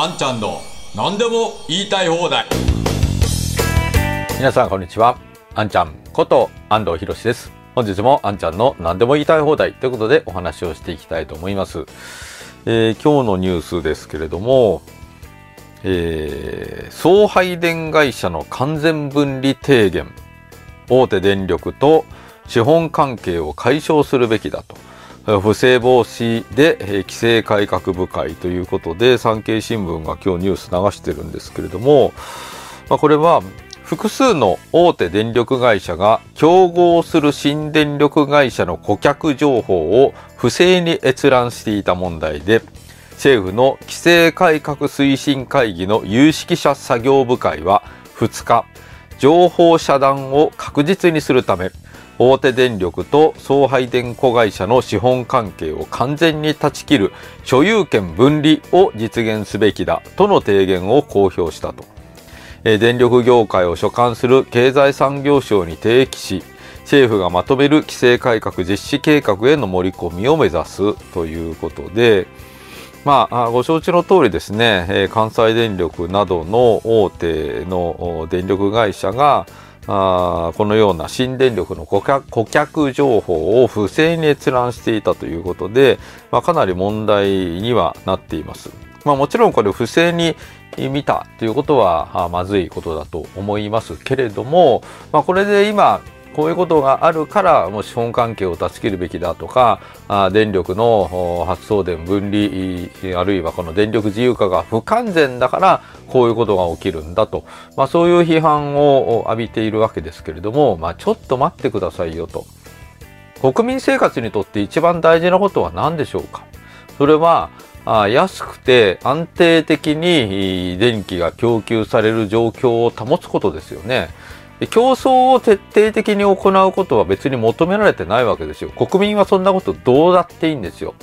あんちゃんの何でも言いたい放題。皆さんこんにちは。あんちゃんこと安藤博です。本日もあんちゃんの何でも言いたい放題ということでお話をしていきたいと思います、えー、今日のニュースですけれども、えー、送配電会社の完全分離提言。大手電力と資本関係を解消するべきだと。不正防止で規制改革部会ということで産経新聞が今日ニュース流してるんですけれども、まあ、これは複数の大手電力会社が競合する新電力会社の顧客情報を不正に閲覧していた問題で政府の規制改革推進会議の有識者作業部会は2日情報遮断を確実にするため大手電力と送配電子会社の資本関係を完全に断ち切る所有権分離を実現すべきだとの提言を公表したと。電力業界を所管する経済産業省に提起し、政府がまとめる規制改革実施計画への盛り込みを目指すということで、まあ、ご承知の通りですね、関西電力などの大手の電力会社が、あこのような新電力の顧客顧客情報を不正に閲覧していたということで、まあ、かなり問題にはなっています。まあ、もちろんこれ不正に見たということはまずいことだと思いますけれども、まあ、これで今こういうことがあるからもう資本関係を断ち切るべきだとかあ電力の発送電分離あるいはこの電力自由化が不完全だからこういうことが起きるんだと、まあ、そういう批判を浴びているわけですけれども、まあ、ちょっと待ってくださいよと。国民生活にとって一番大事なことは何でしょうか？それは安くて安定的に電気が供給される状況を保つことですよね。競争を徹底的に行うことは別に求められてないわけですよ。国民はそんなことどうだっていいんですよ。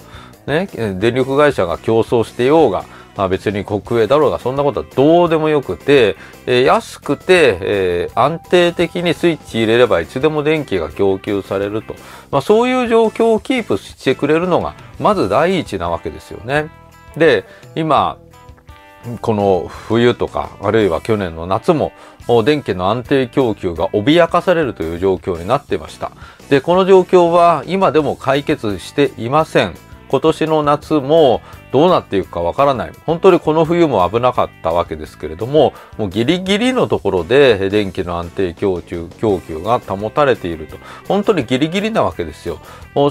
ね、電力会社が競争してようが、まあ、別に国営だろうがそんなことはどうでもよくて、えー、安くて、えー、安定的にスイッチ入れればいつでも電気が供給されると、まあ、そういう状況をキープしてくれるのがまず第一なわけですよね。で今この冬とかあるいは去年の夏も電気の安定供給が脅かされるという状況になっていました。で、この状況は今でも解決していません。今年の夏もどうなっていくかわからない。本当にこの冬も危なかったわけですけれども、もうギリギリのところで電気の安定供給、供給が保たれていると。本当にギリギリなわけですよ。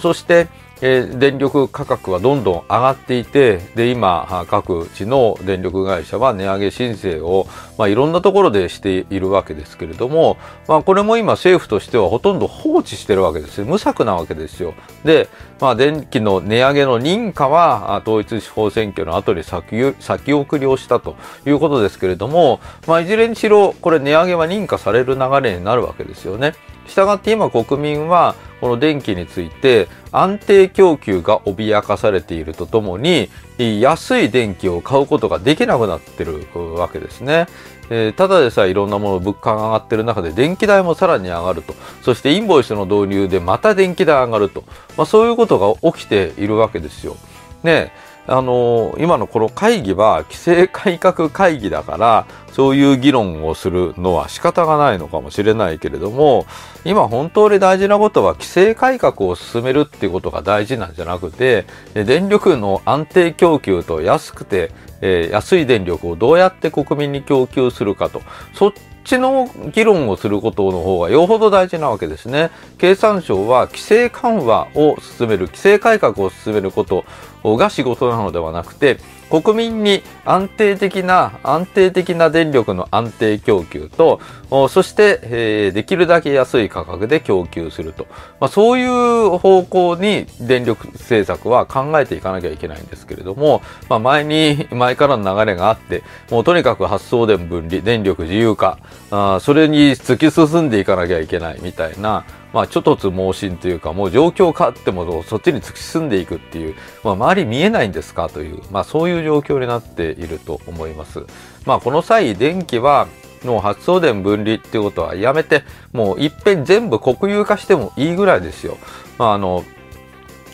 そして、えー、電力価格はどんどん上がっていてで今各地の電力会社は値上げ申請を、まあ、いろんなところでしているわけですけれども、まあ、これも今政府としてはほとんど放置しているわけです無策なわけですよで、まあ、電気の値上げの認可は統一地方選挙の後に先先送りをしたということですけれども、まあ、いずれにしろこれ値上げは認可される流れになるわけですよね。したがって今国民はこの電気について安定供給が脅かされているとともに安い電気を買うことができなくなってるわけですね。えー、ただでさえいろんなもの物価が上がってる中で電気代もさらに上がると。そしてインボイスの導入でまた電気代上がると。まあそういうことが起きているわけですよ。ねあの今のこの会議は規制改革会議だからそういう議論をするのは仕方がないのかもしれないけれども今本当に大事なことは規制改革を進めるっていうことが大事なんじゃなくて電力の安定供給と安くて、えー、安い電力をどうやって国民に供給するかとそっちの議論をすることの方がよほど大事なわけですね。経産省は規制緩和を進める、規制改革を進めることが仕事なのではなくて、国民に安定的な、安定的な電力の安定供給と、そして、えー、できるだけ安い価格で供給すると。まあ、そういう方向に電力政策は考えていかなきゃいけないんですけれども、まあ、前に、前からの流れがあって、もうとにかく発送電分離、電力自由化、あそれに突き進んでいかなきゃいけないみたいな、まあ、ちょっとつ盲信というか、もう状況変わってもそっちに突き進んでいくっていう、まあ、周り見えないんですかという、まあ、そういう状況になっていると思います。まあ、この際、電気は、の発送電分離っていうことはやめて、もういっぺん全部国有化してもいいぐらいですよ。まあ、あの、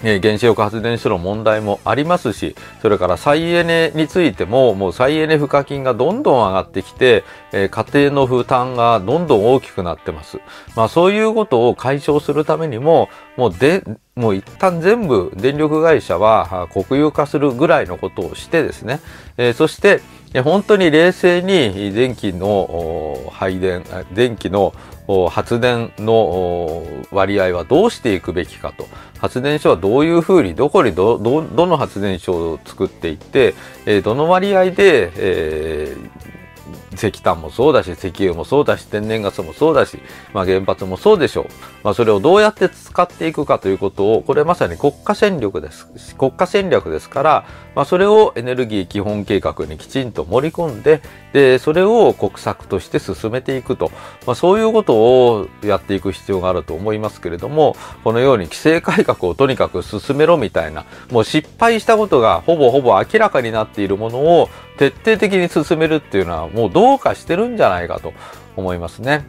え原子力発電所の問題もありますし、それから再エネについても、もう再エネ賦課金がどんどん上がってきて、え家庭の負担がどんどん大きくなってます。まあそういうことを解消するためにも、もうで、もう一旦全部電力会社は国有化するぐらいのことをしてですね、えそして、本当に冷静に電気の配電、電気の発電の割合はどうしていくべきかと。発電所はどういうふうに、どこにど、ど、どの発電所を作っていって、えーどの割合で、えー石炭もそうだし、石油もそうだし、天然ガスもそうだし、まあ原発もそうでしょう。まあそれをどうやって使っていくかということを、これまさに国家戦略です。国家戦略ですから、まあそれをエネルギー基本計画にきちんと盛り込んで、で、それを国策として進めていくと。まあそういうことをやっていく必要があると思いますけれども、このように規制改革をとにかく進めろみたいな、もう失敗したことがほぼほぼ明らかになっているものを徹底的に進めるっていうのはもうどうかしてるんじゃないかと思いますね。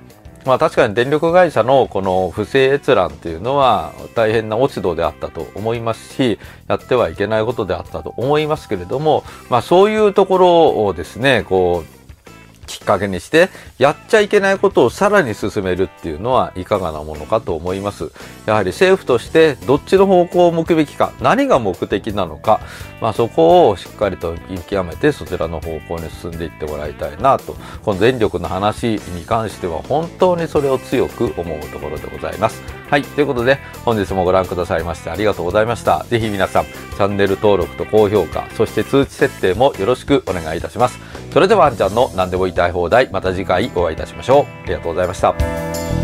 まあ確かに電力会社のこの不正閲覧っていうのは大変な落ち度であったと思いますし、やってはいけないことであったと思いますけれども、まあそういうところをですね、こう、っかけにして、やっちゃいけないことをさらに進めるっていうのはいかがなものかと思います。やはり政府としてどっちの方向を向くべきか、何が目的なのか、まあそこをしっかりと見極めてそちらの方向に進んでいってもらいたいなと、この電力の話に関しては本当にそれを強く思うところでございます。はい。ということで、本日もご覧くださいましてありがとうございました。ぜひ皆さん、チャンネル登録と高評価、そして通知設定もよろしくお願いいたします。それでは、あんちゃんの何でも言いたい放題、また次回お会いいたしましょう。ありがとうございました。